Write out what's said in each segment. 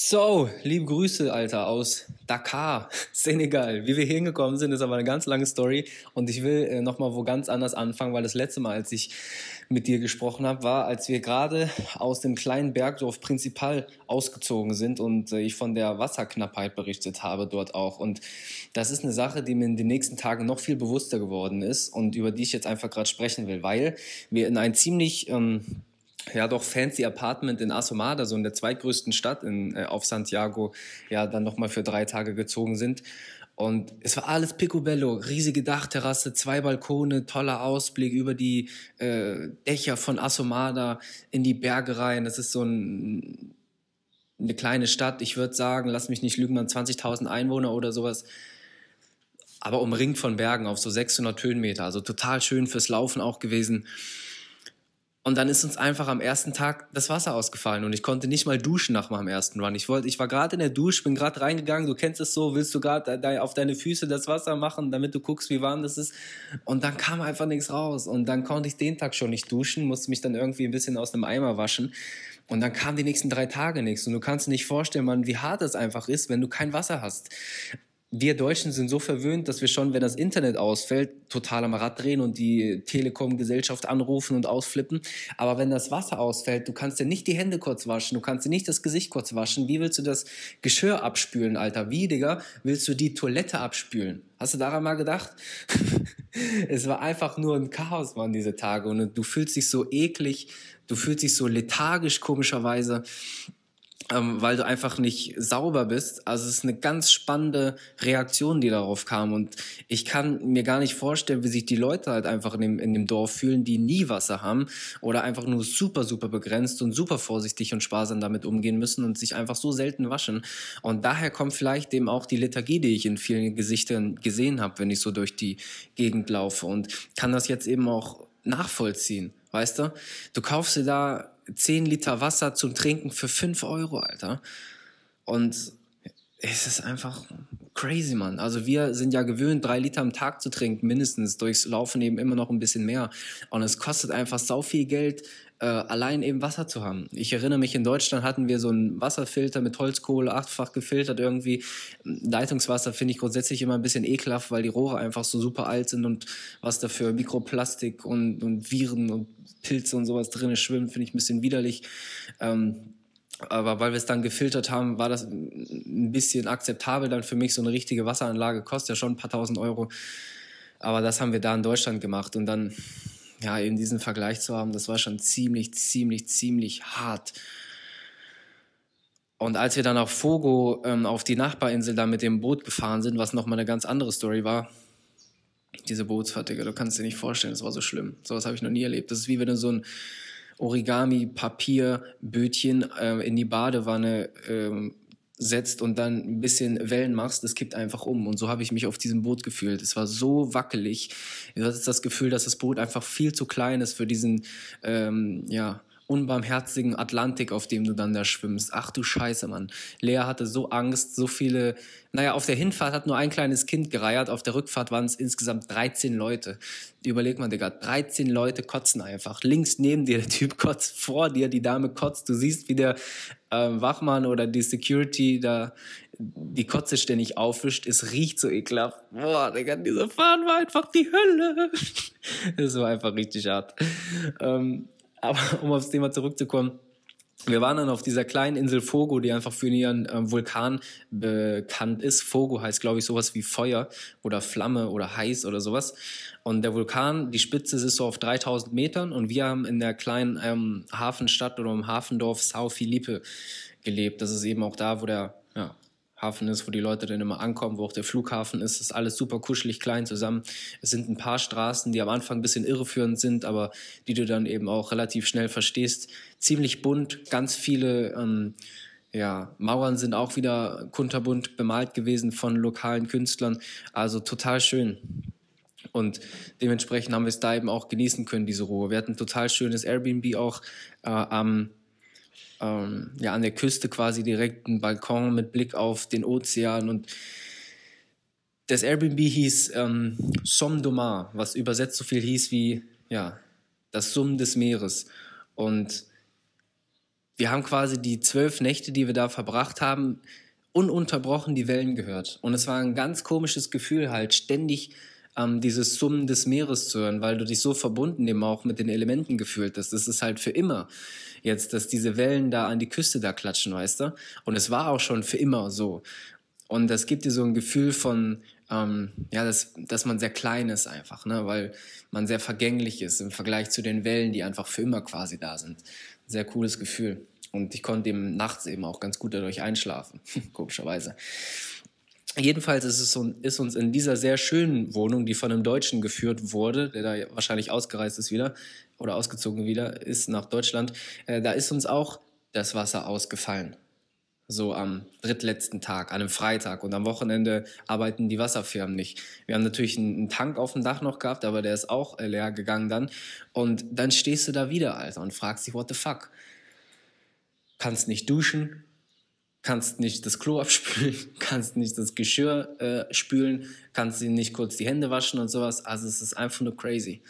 So, liebe Grüße, Alter, aus Dakar, Senegal. Wie wir hier hingekommen sind, ist aber eine ganz lange Story. Und ich will äh, nochmal wo ganz anders anfangen, weil das letzte Mal, als ich mit dir gesprochen habe, war, als wir gerade aus dem kleinen Bergdorf Prinzipal ausgezogen sind und äh, ich von der Wasserknappheit berichtet habe dort auch. Und das ist eine Sache, die mir in den nächsten Tagen noch viel bewusster geworden ist und über die ich jetzt einfach gerade sprechen will, weil wir in ein ziemlich... Ähm, ja doch fancy Apartment in Asomada, so in der zweitgrößten Stadt in, äh, auf Santiago, ja dann nochmal für drei Tage gezogen sind. Und es war alles picobello, riesige Dachterrasse, zwei Balkone, toller Ausblick über die äh, Dächer von Asomada in die Berge rein. Das ist so ein, eine kleine Stadt, ich würde sagen, lass mich nicht lügen, man 20.000 Einwohner oder sowas aber umringt von Bergen auf so 600 Höhenmeter. Also total schön fürs Laufen auch gewesen. Und dann ist uns einfach am ersten Tag das Wasser ausgefallen und ich konnte nicht mal duschen nach meinem ersten Run. Ich wollte, ich war gerade in der Dusche, bin gerade reingegangen, du kennst es so, willst du gerade auf deine Füße das Wasser machen, damit du guckst, wie warm das ist. Und dann kam einfach nichts raus. Und dann konnte ich den Tag schon nicht duschen, musste mich dann irgendwie ein bisschen aus einem Eimer waschen. Und dann kam die nächsten drei Tage nichts. Und du kannst dir nicht vorstellen, Mann, wie hart es einfach ist, wenn du kein Wasser hast wir Deutschen sind so verwöhnt, dass wir schon, wenn das Internet ausfällt, total am Rad drehen und die Telekom-Gesellschaft anrufen und ausflippen. Aber wenn das Wasser ausfällt, du kannst dir nicht die Hände kurz waschen, du kannst dir nicht das Gesicht kurz waschen. Wie willst du das Geschirr abspülen, Alter? Wie, Digga, willst du die Toilette abspülen? Hast du daran mal gedacht? es war einfach nur ein Chaos, Mann, diese Tage. Und du fühlst dich so eklig, du fühlst dich so lethargisch, komischerweise ähm, weil du einfach nicht sauber bist. Also es ist eine ganz spannende Reaktion, die darauf kam. Und ich kann mir gar nicht vorstellen, wie sich die Leute halt einfach in dem, in dem Dorf fühlen, die nie Wasser haben oder einfach nur super, super begrenzt und super vorsichtig und sparsam damit umgehen müssen und sich einfach so selten waschen. Und daher kommt vielleicht eben auch die Lethargie, die ich in vielen Gesichtern gesehen habe, wenn ich so durch die Gegend laufe und kann das jetzt eben auch nachvollziehen. Weißt du? Du kaufst dir da 10 Liter Wasser zum Trinken für 5 Euro, Alter. Und es ist einfach crazy, Mann. Also wir sind ja gewöhnt, drei Liter am Tag zu trinken, mindestens. Durchs Laufen eben immer noch ein bisschen mehr. Und es kostet einfach sau viel Geld, äh, allein eben Wasser zu haben. Ich erinnere mich, in Deutschland hatten wir so einen Wasserfilter mit Holzkohle, achtfach gefiltert irgendwie. Leitungswasser finde ich grundsätzlich immer ein bisschen ekelhaft, weil die Rohre einfach so super alt sind und was dafür Mikroplastik und, und Viren und Pilze und sowas drin schwimmen, finde ich ein bisschen widerlich. Ähm, aber weil wir es dann gefiltert haben, war das ein bisschen akzeptabel dann für mich. So eine richtige Wasseranlage kostet ja schon ein paar tausend Euro. Aber das haben wir da in Deutschland gemacht. Und dann, ja, eben diesen Vergleich zu haben, das war schon ziemlich, ziemlich, ziemlich hart. Und als wir dann auf Fogo, ähm, auf die Nachbarinsel da mit dem Boot gefahren sind, was nochmal eine ganz andere Story war, diese Bootsfahrt, du kannst dir nicht vorstellen, das war so schlimm. So was habe ich noch nie erlebt. Das ist wie wenn du so ein Origami-Papierbötchen äh, in die Badewanne ähm, setzt und dann ein bisschen Wellen machst, das kippt einfach um. Und so habe ich mich auf diesem Boot gefühlt. Es war so wackelig. Du hattest das Gefühl, dass das Boot einfach viel zu klein ist für diesen, ähm, ja, unbarmherzigen Atlantik, auf dem du dann da schwimmst. Ach du Scheiße, Mann. Lea hatte so Angst, so viele. Naja, auf der Hinfahrt hat nur ein kleines Kind gereiert, auf der Rückfahrt waren es insgesamt 13 Leute. Überleg mal, Digga, 13 Leute kotzen einfach. Links neben dir der Typ kotzt, vor dir die Dame kotzt. Du siehst, wie der äh, Wachmann oder die Security da die Kotze ständig aufwischt. Es riecht so ekelhaft. Boah, Digga, diese Fahren war einfach die Hölle. das war einfach richtig hart. Ähm, aber um aufs Thema zurückzukommen, wir waren dann auf dieser kleinen Insel Fogo, die einfach für ihren äh, Vulkan bekannt ist. Fogo heißt, glaube ich, sowas wie Feuer oder Flamme oder heiß oder sowas. Und der Vulkan, die Spitze ist so auf 3000 Metern und wir haben in der kleinen ähm, Hafenstadt oder im Hafendorf Sao Felipe gelebt. Das ist eben auch da, wo der ja, Hafen ist, wo die Leute dann immer ankommen, wo auch der Flughafen ist. ist alles super kuschelig klein zusammen. Es sind ein paar Straßen, die am Anfang ein bisschen irreführend sind, aber die du dann eben auch relativ schnell verstehst. Ziemlich bunt, ganz viele ähm, ja, Mauern sind auch wieder kunterbunt bemalt gewesen von lokalen Künstlern. Also total schön. Und dementsprechend haben wir es da eben auch genießen können, diese Ruhe. Wir hatten ein total schönes Airbnb auch äh, am ähm, ja, an der Küste quasi direkt einen Balkon mit Blick auf den Ozean und das Airbnb hieß ähm, Som Domar, was übersetzt so viel hieß wie ja, das Summen des Meeres. Und wir haben quasi die zwölf Nächte, die wir da verbracht haben, ununterbrochen die Wellen gehört. Und es war ein ganz komisches Gefühl, halt ständig ähm, dieses Summen des Meeres zu hören, weil du dich so verbunden eben auch mit den Elementen gefühlt hast. Das ist halt für immer jetzt, dass diese Wellen da an die Küste da klatschen, weißt du? Und es war auch schon für immer so. Und das gibt dir so ein Gefühl von, ähm, ja, dass, dass man sehr klein ist einfach, ne? weil man sehr vergänglich ist im Vergleich zu den Wellen, die einfach für immer quasi da sind. Sehr cooles Gefühl. Und ich konnte eben nachts eben auch ganz gut dadurch einschlafen, komischerweise. Jedenfalls ist es ist uns in dieser sehr schönen Wohnung, die von einem Deutschen geführt wurde, der da wahrscheinlich ausgereist ist wieder oder ausgezogen wieder ist nach Deutschland, äh, da ist uns auch das Wasser ausgefallen. So am drittletzten Tag, an einem Freitag. Und am Wochenende arbeiten die Wasserfirmen nicht. Wir haben natürlich einen Tank auf dem Dach noch gehabt, aber der ist auch äh, leer gegangen dann. Und dann stehst du da wieder, Alter, und fragst dich, what the fuck? Kannst nicht duschen, kannst nicht das Klo abspülen, kannst nicht das Geschirr äh, spülen, kannst nicht kurz die Hände waschen und sowas. Also es ist einfach nur crazy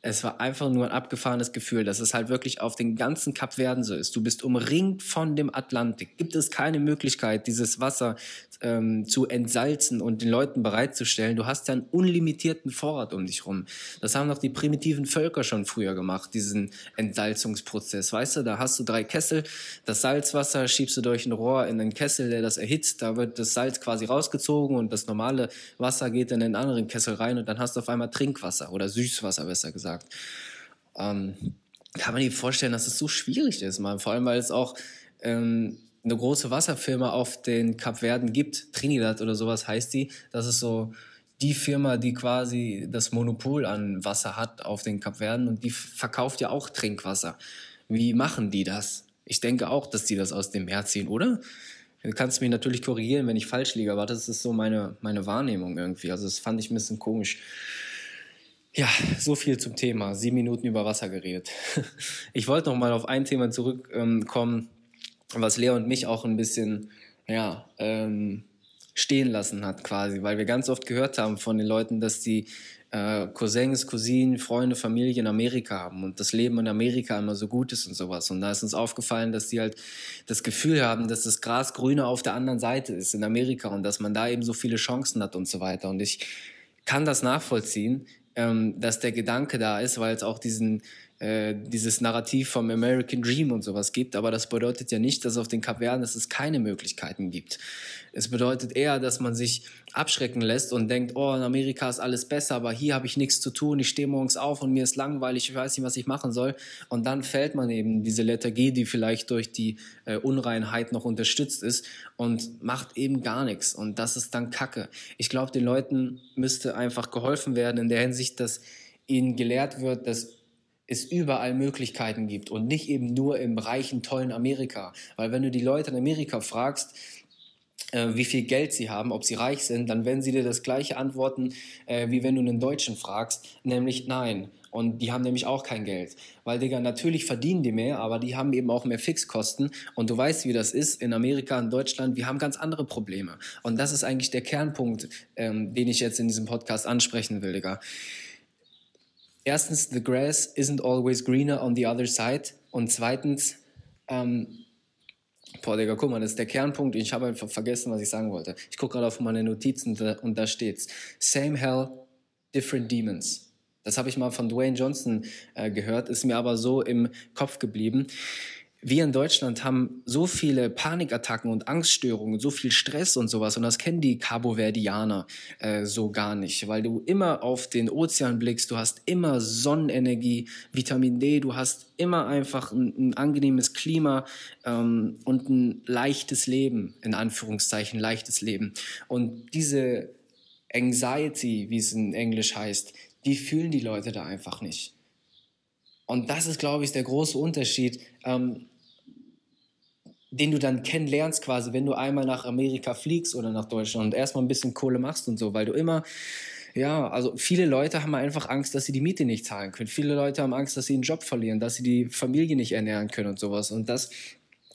es war einfach nur ein abgefahrenes Gefühl, dass es halt wirklich auf den ganzen Kap Verden so ist. Du bist umringt von dem Atlantik. Gibt es keine Möglichkeit, dieses Wasser ähm, zu entsalzen und den Leuten bereitzustellen? Du hast ja einen unlimitierten Vorrat um dich rum. Das haben doch die primitiven Völker schon früher gemacht, diesen Entsalzungsprozess. Weißt du, da hast du drei Kessel, das Salzwasser schiebst du durch ein Rohr in einen Kessel, der das erhitzt. Da wird das Salz quasi rausgezogen und das normale Wasser geht in den anderen Kessel rein und dann hast du auf einmal Trinkwasser oder Süßwasser, besser gesagt gesagt. Ähm, kann man sich vorstellen, dass es so schwierig ist, man. Vor allem, weil es auch ähm, eine große Wasserfirma auf den Kapverden gibt, Trinidad oder sowas heißt die. Das ist so die Firma, die quasi das Monopol an Wasser hat auf den Kapverden und die verkauft ja auch Trinkwasser. Wie machen die das? Ich denke auch, dass die das aus dem Meer ziehen, oder? Du kannst mich natürlich korrigieren, wenn ich falsch liege, aber das ist so meine, meine Wahrnehmung irgendwie. Also das fand ich ein bisschen komisch. Ja, so viel zum Thema. Sieben Minuten über Wasser geredet. Ich wollte noch mal auf ein Thema zurückkommen, was Lea und mich auch ein bisschen ja, ähm, stehen lassen hat quasi, weil wir ganz oft gehört haben von den Leuten, dass die äh, Cousins, Cousinen, Freunde, Familie in Amerika haben und das Leben in Amerika immer so gut ist und sowas. Und da ist uns aufgefallen, dass die halt das Gefühl haben, dass das Gras grüner auf der anderen Seite ist in Amerika und dass man da eben so viele Chancen hat und so weiter. Und ich kann das nachvollziehen ähm, dass der Gedanke da ist, weil es auch diesen, äh, dieses Narrativ vom American Dream und sowas gibt. Aber das bedeutet ja nicht, dass auf den Kapverden es keine Möglichkeiten gibt. Es bedeutet eher, dass man sich abschrecken lässt und denkt, oh, in Amerika ist alles besser, aber hier habe ich nichts zu tun, ich stehe morgens auf und mir ist langweilig, ich weiß nicht, was ich machen soll. Und dann fällt man eben diese Lethargie, die vielleicht durch die äh, Unreinheit noch unterstützt ist und macht eben gar nichts. Und das ist dann Kacke. Ich glaube, den Leuten müsste einfach geholfen werden in der Hinsicht, dass ihnen gelehrt wird, dass es überall Möglichkeiten gibt und nicht eben nur im reichen, tollen Amerika. Weil wenn du die Leute in Amerika fragst, äh, wie viel Geld sie haben, ob sie reich sind, dann werden sie dir das gleiche antworten, äh, wie wenn du einen Deutschen fragst, nämlich nein. Und die haben nämlich auch kein Geld. Weil, Digga, natürlich verdienen die mehr, aber die haben eben auch mehr Fixkosten. Und du weißt, wie das ist in Amerika, in Deutschland. Wir haben ganz andere Probleme. Und das ist eigentlich der Kernpunkt, ähm, den ich jetzt in diesem Podcast ansprechen will, Digga. Erstens, the grass isn't always greener on the other side. Und zweitens, ähm, Boah, Digga, guck mal, das ist der Kernpunkt. Ich habe einfach vergessen, was ich sagen wollte. Ich gucke gerade auf meine Notizen und da steht's. Same hell, different demons. Das habe ich mal von Dwayne Johnson äh, gehört, ist mir aber so im Kopf geblieben wir in Deutschland haben so viele Panikattacken und Angststörungen, so viel Stress und sowas und das kennen die Cabo-Verdianer äh, so gar nicht, weil du immer auf den Ozean blickst, du hast immer Sonnenenergie, Vitamin D, du hast immer einfach ein, ein angenehmes Klima ähm, und ein leichtes Leben, in Anführungszeichen leichtes Leben. Und diese Anxiety, wie es in Englisch heißt, die fühlen die Leute da einfach nicht. Und das ist, glaube ich, der große Unterschied, ähm, den du dann kennenlernst quasi, wenn du einmal nach Amerika fliegst oder nach Deutschland und erstmal ein bisschen Kohle machst und so, weil du immer, ja, also viele Leute haben einfach Angst, dass sie die Miete nicht zahlen können. Viele Leute haben Angst, dass sie einen Job verlieren, dass sie die Familie nicht ernähren können und sowas. Und das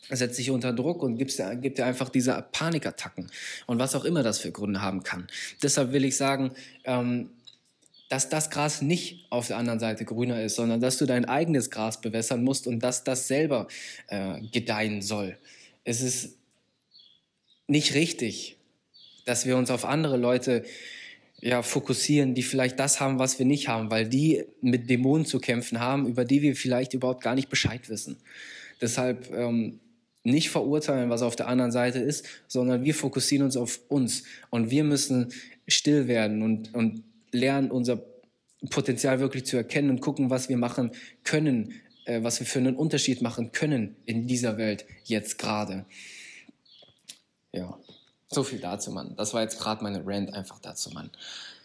setzt dich unter Druck und gibt dir, gibt dir einfach diese Panikattacken und was auch immer das für Gründe haben kann. Deshalb will ich sagen, ähm, dass das Gras nicht auf der anderen Seite grüner ist, sondern dass du dein eigenes Gras bewässern musst und dass das selber äh, gedeihen soll. Es ist nicht richtig, dass wir uns auf andere Leute ja, fokussieren, die vielleicht das haben, was wir nicht haben, weil die mit Dämonen zu kämpfen haben, über die wir vielleicht überhaupt gar nicht Bescheid wissen. Deshalb ähm, nicht verurteilen, was auf der anderen Seite ist, sondern wir fokussieren uns auf uns und wir müssen still werden und, und lernen, unser Potenzial wirklich zu erkennen und gucken, was wir machen können, äh, was wir für einen Unterschied machen können in dieser Welt jetzt gerade. Ja. So viel dazu, Mann. Das war jetzt gerade meine Rant einfach dazu, Mann.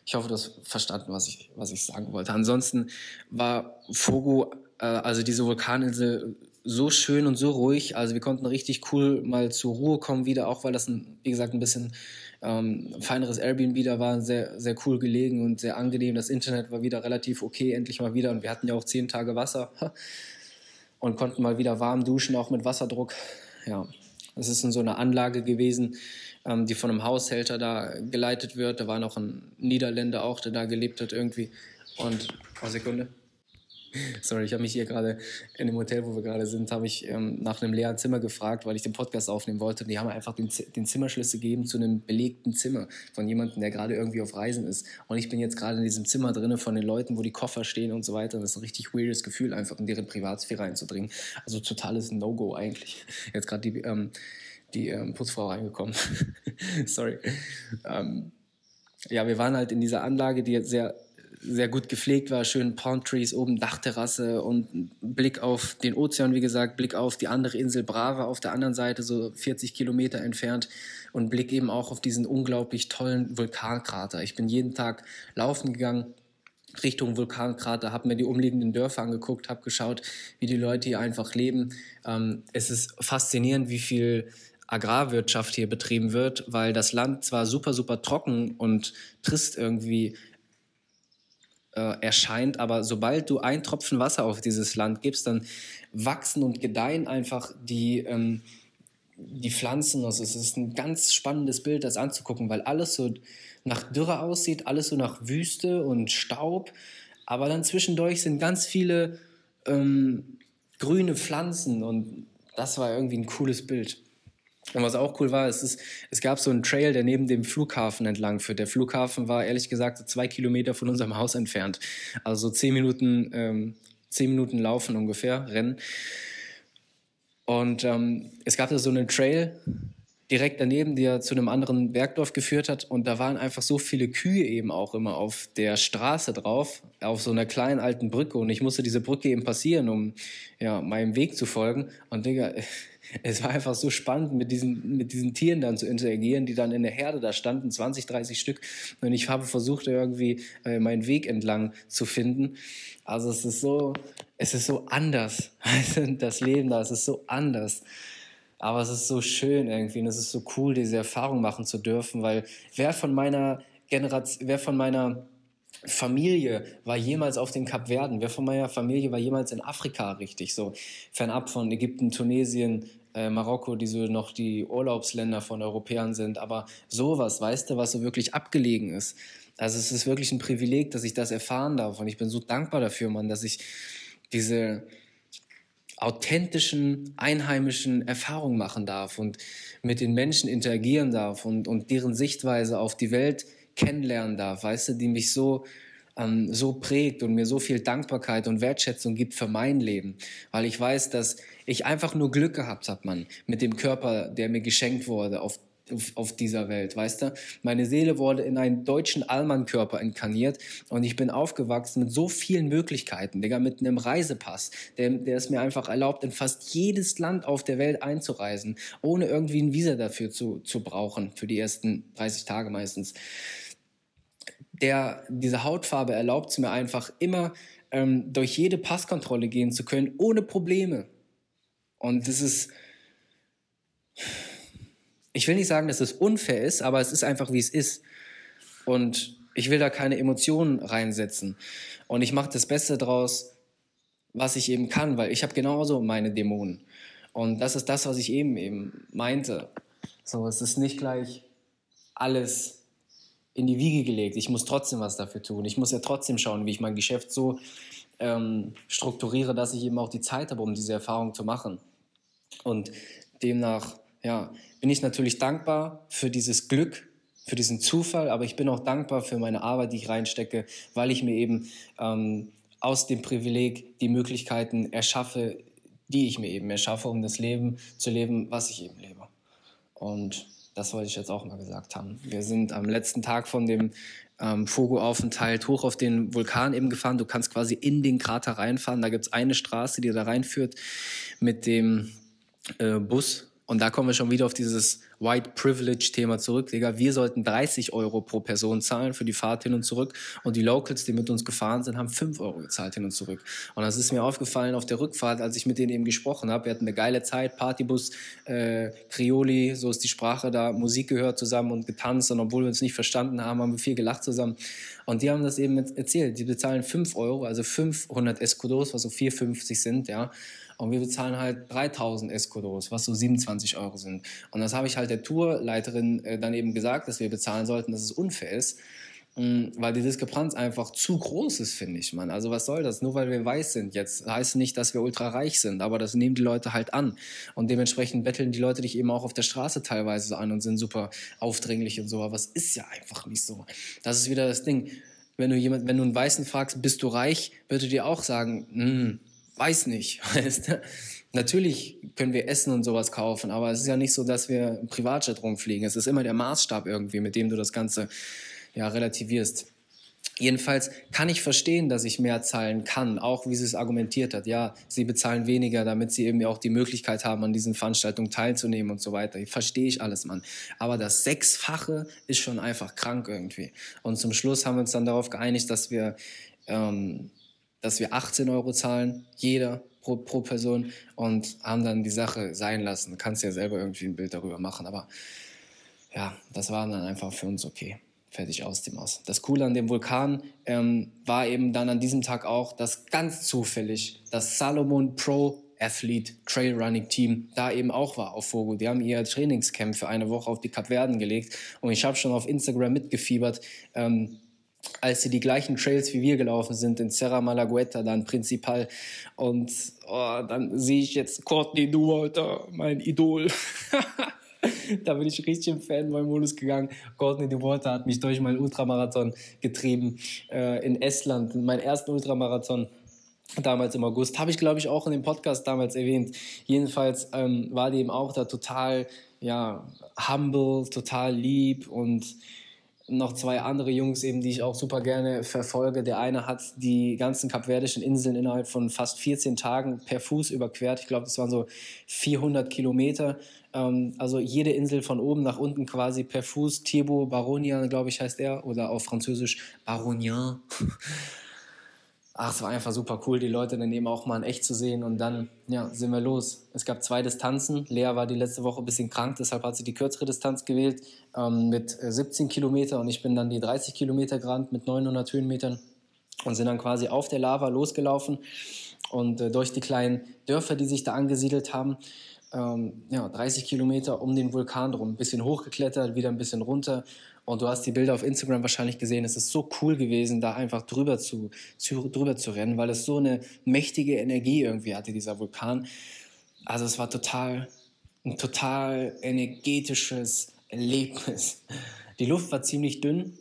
Ich hoffe, du hast verstanden, was ich, was ich sagen wollte. Ansonsten war Fogo, äh, also diese Vulkaninsel, so schön und so ruhig. Also wir konnten richtig cool mal zur Ruhe kommen wieder, auch weil das, ein, wie gesagt, ein bisschen ähm, feineres Airbnb da war, sehr, sehr cool gelegen und sehr angenehm. Das Internet war wieder relativ okay, endlich mal wieder. Und wir hatten ja auch zehn Tage Wasser und konnten mal wieder warm duschen, auch mit Wasserdruck. Ja, es ist in so einer Anlage gewesen, ähm, die von einem Haushälter da geleitet wird. Da war noch ein Niederländer auch, der da gelebt hat irgendwie. Und, oh Sekunde. Sorry, ich habe mich hier gerade in dem Hotel, wo wir gerade sind, habe ich ähm, nach einem leeren Zimmer gefragt, weil ich den Podcast aufnehmen wollte. Und die haben einfach den, den Zimmerschlüssel gegeben zu einem belegten Zimmer von jemandem, der gerade irgendwie auf Reisen ist. Und ich bin jetzt gerade in diesem Zimmer drin von den Leuten, wo die Koffer stehen und so weiter. Und das ist ein richtig weirdes Gefühl, einfach in deren Privatsphäre einzudringen. Also totales No-Go eigentlich. Jetzt gerade die ähm, die ähm, Putzfrau reingekommen. Sorry. Ähm, ja, wir waren halt in dieser Anlage, die jetzt sehr, sehr gut gepflegt war, schön Palm Trees oben, Dachterrasse und Blick auf den Ozean, wie gesagt, Blick auf die andere Insel Brava auf der anderen Seite, so 40 Kilometer entfernt und Blick eben auch auf diesen unglaublich tollen Vulkankrater. Ich bin jeden Tag laufen gegangen, Richtung Vulkankrater, habe mir die umliegenden Dörfer angeguckt, habe geschaut, wie die Leute hier einfach leben. Ähm, es ist faszinierend, wie viel Agrarwirtschaft hier betrieben wird, weil das Land zwar super, super trocken und trist irgendwie erscheint, aber sobald du ein Tropfen Wasser auf dieses Land gibst, dann wachsen und gedeihen einfach die, ähm, die Pflanzen. Also es ist ein ganz spannendes Bild, das anzugucken, weil alles so nach Dürre aussieht, alles so nach Wüste und Staub, aber dann zwischendurch sind ganz viele ähm, grüne Pflanzen und das war irgendwie ein cooles Bild. Und was auch cool war, es, ist, es gab so einen Trail, der neben dem Flughafen entlang führt. Der Flughafen war ehrlich gesagt zwei Kilometer von unserem Haus entfernt. Also so zehn Minuten, ähm, zehn Minuten laufen ungefähr, rennen. Und ähm, es gab da so einen Trail direkt daneben, der zu einem anderen Bergdorf geführt hat. Und da waren einfach so viele Kühe eben auch immer auf der Straße drauf, auf so einer kleinen alten Brücke. Und ich musste diese Brücke eben passieren, um ja, meinem Weg zu folgen. Und Digga, es war einfach so spannend, mit diesen, mit diesen Tieren dann zu interagieren, die dann in der Herde da standen, 20, 30 Stück. Und ich habe versucht, irgendwie äh, meinen Weg entlang zu finden. Also es ist so, es ist so anders. Das Leben da, es ist so anders. Aber es ist so schön irgendwie und es ist so cool, diese Erfahrung machen zu dürfen, weil wer von meiner Generation, wer von meiner Familie war jemals auf den Kapverden? Wer von meiner Familie war jemals in Afrika richtig so? Fernab von Ägypten, Tunesien, äh, Marokko, die so noch die Urlaubsländer von Europäern sind. Aber sowas, weißt du, was so wirklich abgelegen ist. Also es ist wirklich ein Privileg, dass ich das erfahren darf. Und ich bin so dankbar dafür, Mann, dass ich diese authentischen, einheimischen Erfahrungen machen darf und mit den Menschen interagieren darf und, und deren Sichtweise auf die Welt kennenlernen darf, weißt du, die mich so, ähm, so prägt und mir so viel Dankbarkeit und Wertschätzung gibt für mein Leben. Weil ich weiß, dass ich einfach nur Glück gehabt habe, Mann, mit dem Körper, der mir geschenkt wurde, auf auf, dieser Welt, weißt du? Meine Seele wurde in einen deutschen Allmann-Körper inkarniert und ich bin aufgewachsen mit so vielen Möglichkeiten, Digga, mit einem Reisepass, der, der es mir einfach erlaubt, in fast jedes Land auf der Welt einzureisen, ohne irgendwie ein Visa dafür zu, zu brauchen, für die ersten 30 Tage meistens. Der, diese Hautfarbe erlaubt es mir einfach immer, ähm, durch jede Passkontrolle gehen zu können, ohne Probleme. Und das ist ich will nicht sagen, dass es unfair ist, aber es ist einfach, wie es ist. Und ich will da keine Emotionen reinsetzen. Und ich mache das Beste draus, was ich eben kann, weil ich habe genauso meine Dämonen. Und das ist das, was ich eben eben meinte. So, es ist nicht gleich alles in die Wiege gelegt. Ich muss trotzdem was dafür tun. Ich muss ja trotzdem schauen, wie ich mein Geschäft so ähm, strukturiere, dass ich eben auch die Zeit habe, um diese Erfahrung zu machen. Und demnach, ja, bin ich natürlich dankbar für dieses Glück, für diesen Zufall, aber ich bin auch dankbar für meine Arbeit, die ich reinstecke, weil ich mir eben ähm, aus dem Privileg die Möglichkeiten erschaffe, die ich mir eben erschaffe, um das Leben zu leben, was ich eben lebe. Und das wollte ich jetzt auch mal gesagt haben. Wir sind am letzten Tag von dem ähm, Fogo-Aufenthalt hoch auf den Vulkan eben gefahren. Du kannst quasi in den Krater reinfahren. Da gibt es eine Straße, die da reinführt mit dem äh, Bus. Und da kommen wir schon wieder auf dieses White Privilege-Thema zurück. Digga, wir sollten 30 Euro pro Person zahlen für die Fahrt hin und zurück. Und die Locals, die mit uns gefahren sind, haben 5 Euro gezahlt hin und zurück. Und das ist mir aufgefallen auf der Rückfahrt, als ich mit denen eben gesprochen habe. Wir hatten eine geile Zeit, Partybus, äh, Crioli, so ist die Sprache da, Musik gehört zusammen und getanzt. Und obwohl wir uns nicht verstanden haben, haben wir viel gelacht zusammen. Und die haben das eben erzählt. Die bezahlen 5 Euro, also 500 Escudos, was so 4,50 sind, ja. Und wir bezahlen halt 3000 Escudos, was so 27 Euro sind. Und das habe ich halt der Tourleiterin äh, dann eben gesagt, dass wir bezahlen sollten, dass es unfair ist. Mm, weil die Diskrepanz einfach zu groß ist, finde ich, man. Also was soll das? Nur weil wir weiß sind jetzt, heißt nicht, dass wir ultra reich sind, aber das nehmen die Leute halt an. Und dementsprechend betteln die Leute dich eben auch auf der Straße teilweise an und sind super aufdringlich und so. Aber es ist ja einfach nicht so. Das ist wieder das Ding. Wenn du jemand, wenn du einen Weißen fragst, bist du reich, wird er dir auch sagen, hm, weiß nicht, weißt du? Natürlich können wir Essen und sowas kaufen, aber es ist ja nicht so, dass wir im Privatjet rumfliegen. Es ist immer der Maßstab irgendwie, mit dem du das Ganze ja relativierst. Jedenfalls kann ich verstehen, dass ich mehr zahlen kann, auch wie sie es argumentiert hat. Ja, sie bezahlen weniger, damit sie eben auch die Möglichkeit haben, an diesen Veranstaltungen teilzunehmen und so weiter. Verstehe ich alles, Mann. Aber das Sechsfache ist schon einfach krank irgendwie. Und zum Schluss haben wir uns dann darauf geeinigt, dass wir ähm, dass wir 18 Euro zahlen, jeder pro, pro Person und haben dann die Sache sein lassen. Du kannst ja selber irgendwie ein Bild darüber machen, aber ja, das war dann einfach für uns okay. Fertig aus dem Aus. Das Coole an dem Vulkan ähm, war eben dann an diesem Tag auch, dass ganz zufällig das Salomon Pro Athlete Trailrunning Team da eben auch war auf Fogo. Die haben ihr Trainingscamp für eine Woche auf die Kapverden gelegt und ich habe schon auf Instagram mitgefiebert. Ähm, als sie die gleichen Trails wie wir gelaufen sind, in Serra Malagueta, dann Principal. Und oh, dann sehe ich jetzt Courtney Duwalter, mein Idol. da bin ich richtig im Fanboy-Modus gegangen. Courtney Duwalter hat mich durch meinen Ultramarathon getrieben äh, in Estland, meinen ersten Ultramarathon damals im August. Habe ich, glaube ich, auch in dem Podcast damals erwähnt. Jedenfalls ähm, war die eben auch da total ja, humble, total lieb und noch zwei andere Jungs eben, die ich auch super gerne verfolge. Der eine hat die ganzen kapverdischen Inseln innerhalb von fast 14 Tagen per Fuß überquert. Ich glaube, das waren so 400 Kilometer. Ähm, also jede Insel von oben nach unten quasi per Fuß. Thibaut Baronia, glaube ich, heißt er. Oder auf Französisch Baronien. ach, es war einfach super cool, die Leute dann eben auch mal in echt zu sehen. Und dann ja, sind wir los. Es gab zwei Distanzen. Lea war die letzte Woche ein bisschen krank, deshalb hat sie die kürzere Distanz gewählt ähm, mit 17 äh, Kilometer und ich bin dann die 30 Kilometer gerannt mit 900 Höhenmetern und sind dann quasi auf der Lava losgelaufen und äh, durch die kleinen Dörfer, die sich da angesiedelt haben, ähm, ja, 30 Kilometer um den Vulkan drum, ein bisschen hochgeklettert, wieder ein bisschen runter und du hast die Bilder auf Instagram wahrscheinlich gesehen. Es ist so cool gewesen, da einfach drüber zu, zu, drüber zu rennen, weil es so eine mächtige Energie irgendwie hatte, dieser Vulkan. Also es war total, ein total energetisches Erlebnis. Die Luft war ziemlich dünn.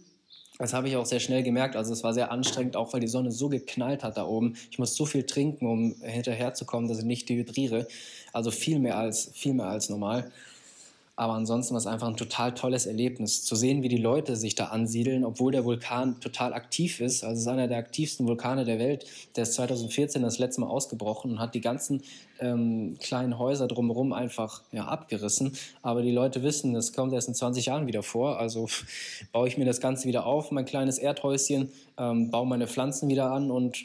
Das habe ich auch sehr schnell gemerkt. Also es war sehr anstrengend, auch weil die Sonne so geknallt hat da oben. Ich muss so viel trinken, um hinterherzukommen, dass ich nicht dehydriere. Also viel mehr als, viel mehr als normal. Aber ansonsten war es einfach ein total tolles Erlebnis, zu sehen, wie die Leute sich da ansiedeln, obwohl der Vulkan total aktiv ist. Also es ist einer der aktivsten Vulkane der Welt. Der ist 2014 das letzte Mal ausgebrochen und hat die ganzen ähm, kleinen Häuser drumherum einfach ja, abgerissen. Aber die Leute wissen, das kommt erst in 20 Jahren wieder vor. Also baue ich mir das Ganze wieder auf, mein kleines Erdhäuschen, ähm, baue meine Pflanzen wieder an und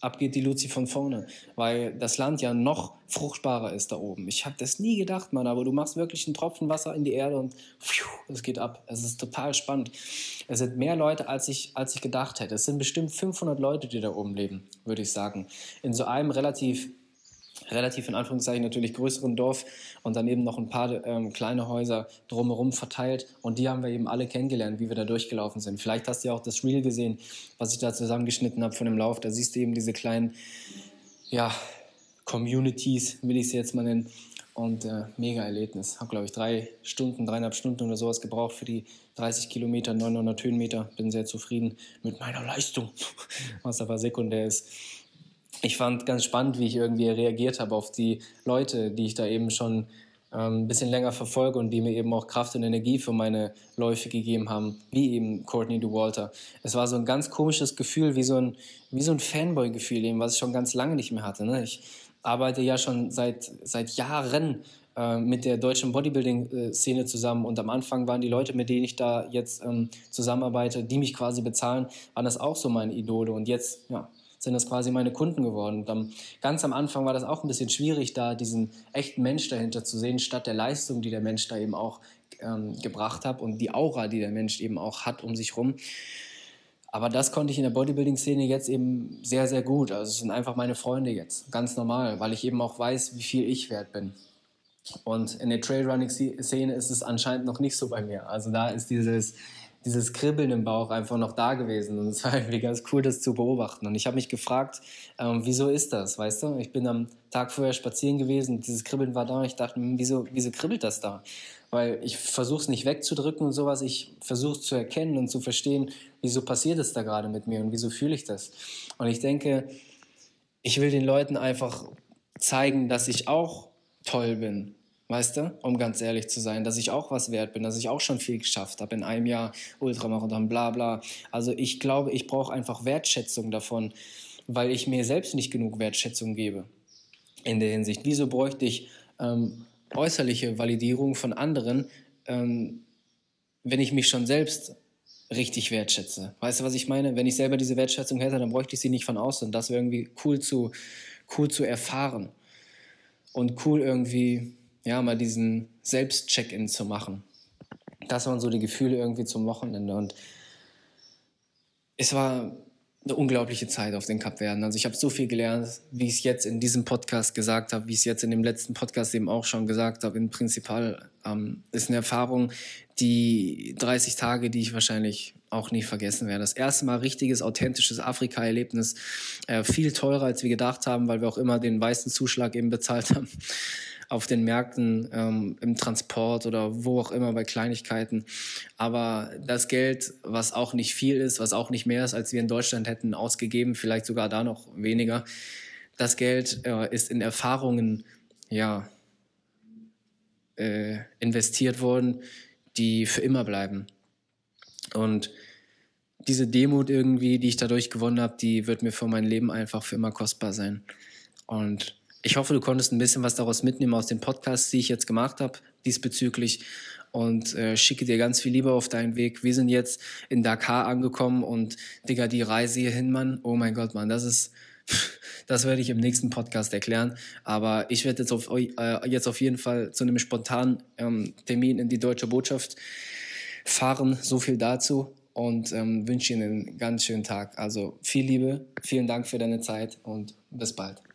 ab geht die Luzi von vorne, weil das Land ja noch fruchtbarer ist da oben. Ich habe das nie gedacht, Mann, aber du machst wirklich einen Tropfen Wasser in die Erde und es geht ab. Es ist total spannend. Es sind mehr Leute, als ich, als ich gedacht hätte. Es sind bestimmt 500 Leute, die da oben leben, würde ich sagen. In so einem relativ relativ in Anführungszeichen natürlich größeren Dorf und dann eben noch ein paar ähm, kleine Häuser drumherum verteilt und die haben wir eben alle kennengelernt, wie wir da durchgelaufen sind. Vielleicht hast du ja auch das Reel gesehen, was ich da zusammengeschnitten habe von dem Lauf. Da siehst du eben diese kleinen, ja, Communities, will ich sie jetzt mal nennen. Und äh, mega Erlebnis. Habe, glaube ich, drei Stunden, dreieinhalb Stunden oder sowas gebraucht für die 30 Kilometer, 900 Höhenmeter. Bin sehr zufrieden mit meiner Leistung, was aber sekundär ist ich fand ganz spannend, wie ich irgendwie reagiert habe auf die Leute, die ich da eben schon ähm, ein bisschen länger verfolge und die mir eben auch Kraft und Energie für meine Läufe gegeben haben, wie eben Courtney DeWalter. Es war so ein ganz komisches Gefühl, wie so ein, wie so ein Fanboy-Gefühl, eben, was ich schon ganz lange nicht mehr hatte. Ne? Ich arbeite ja schon seit, seit Jahren äh, mit der deutschen Bodybuilding-Szene zusammen und am Anfang waren die Leute, mit denen ich da jetzt ähm, zusammenarbeite, die mich quasi bezahlen, waren das auch so meine Idole und jetzt, ja, sind das quasi meine Kunden geworden. Und dann, ganz am Anfang war das auch ein bisschen schwierig, da diesen echten Mensch dahinter zu sehen, statt der Leistung, die der Mensch da eben auch ähm, gebracht hat und die Aura, die der Mensch eben auch hat um sich rum. Aber das konnte ich in der Bodybuilding-Szene jetzt eben sehr, sehr gut. Also es sind einfach meine Freunde jetzt, ganz normal, weil ich eben auch weiß, wie viel ich wert bin. Und in der Trailrunning-Szene ist es anscheinend noch nicht so bei mir. Also da ist dieses, dieses Kribbeln im Bauch einfach noch da gewesen. Und es war irgendwie ganz cool, das zu beobachten. Und ich habe mich gefragt, ähm, wieso ist das, weißt du? Ich bin am Tag vorher spazieren gewesen, dieses Kribbeln war da und ich dachte, wieso, wieso kribbelt das da? Weil ich versuche es nicht wegzudrücken und sowas, ich versuche es zu erkennen und zu verstehen, wieso passiert es da gerade mit mir und wieso fühle ich das. Und ich denke, ich will den Leuten einfach zeigen, dass ich auch toll bin Weißt du, um ganz ehrlich zu sein, dass ich auch was wert bin, dass ich auch schon viel geschafft habe in einem Jahr Ultramarathon, bla bla. Also ich glaube, ich brauche einfach Wertschätzung davon, weil ich mir selbst nicht genug Wertschätzung gebe in der Hinsicht. Wieso bräuchte ich ähm, äußerliche Validierung von anderen, ähm, wenn ich mich schon selbst richtig wertschätze? Weißt du, was ich meine? Wenn ich selber diese Wertschätzung hätte, dann bräuchte ich sie nicht von außen. Das wäre irgendwie cool zu, cool zu erfahren und cool irgendwie ja, mal diesen Selbst-Check-In zu machen. Das waren so die Gefühle irgendwie zum Wochenende. Und es war eine unglaubliche Zeit auf den Kapverden. Also ich habe so viel gelernt, wie ich es jetzt in diesem Podcast gesagt habe, wie ich es jetzt in dem letzten Podcast eben auch schon gesagt habe. Im Prinzipal ähm, ist eine Erfahrung, die 30 Tage, die ich wahrscheinlich auch nie vergessen werde. Das erste Mal richtiges, authentisches Afrika-Erlebnis. Äh, viel teurer, als wir gedacht haben, weil wir auch immer den weißen Zuschlag eben bezahlt haben auf den Märkten, ähm, im Transport oder wo auch immer bei Kleinigkeiten. Aber das Geld, was auch nicht viel ist, was auch nicht mehr ist, als wir in Deutschland hätten ausgegeben, vielleicht sogar da noch weniger, das Geld äh, ist in Erfahrungen, ja, äh, investiert worden, die für immer bleiben. Und diese Demut irgendwie, die ich dadurch gewonnen habe, die wird mir für mein Leben einfach für immer kostbar sein. Und ich hoffe, du konntest ein bisschen was daraus mitnehmen aus den Podcasts, die ich jetzt gemacht habe diesbezüglich und äh, schicke dir ganz viel Liebe auf deinen Weg. Wir sind jetzt in Dakar angekommen und Digga, die Reise hierhin, Mann, oh mein Gott, Mann, das ist, das werde ich im nächsten Podcast erklären. Aber ich werde jetzt auf, äh, jetzt auf jeden Fall zu einem spontanen ähm, Termin in die deutsche Botschaft fahren. So viel dazu und ähm, wünsche Ihnen einen ganz schönen Tag. Also viel Liebe, vielen Dank für deine Zeit und bis bald.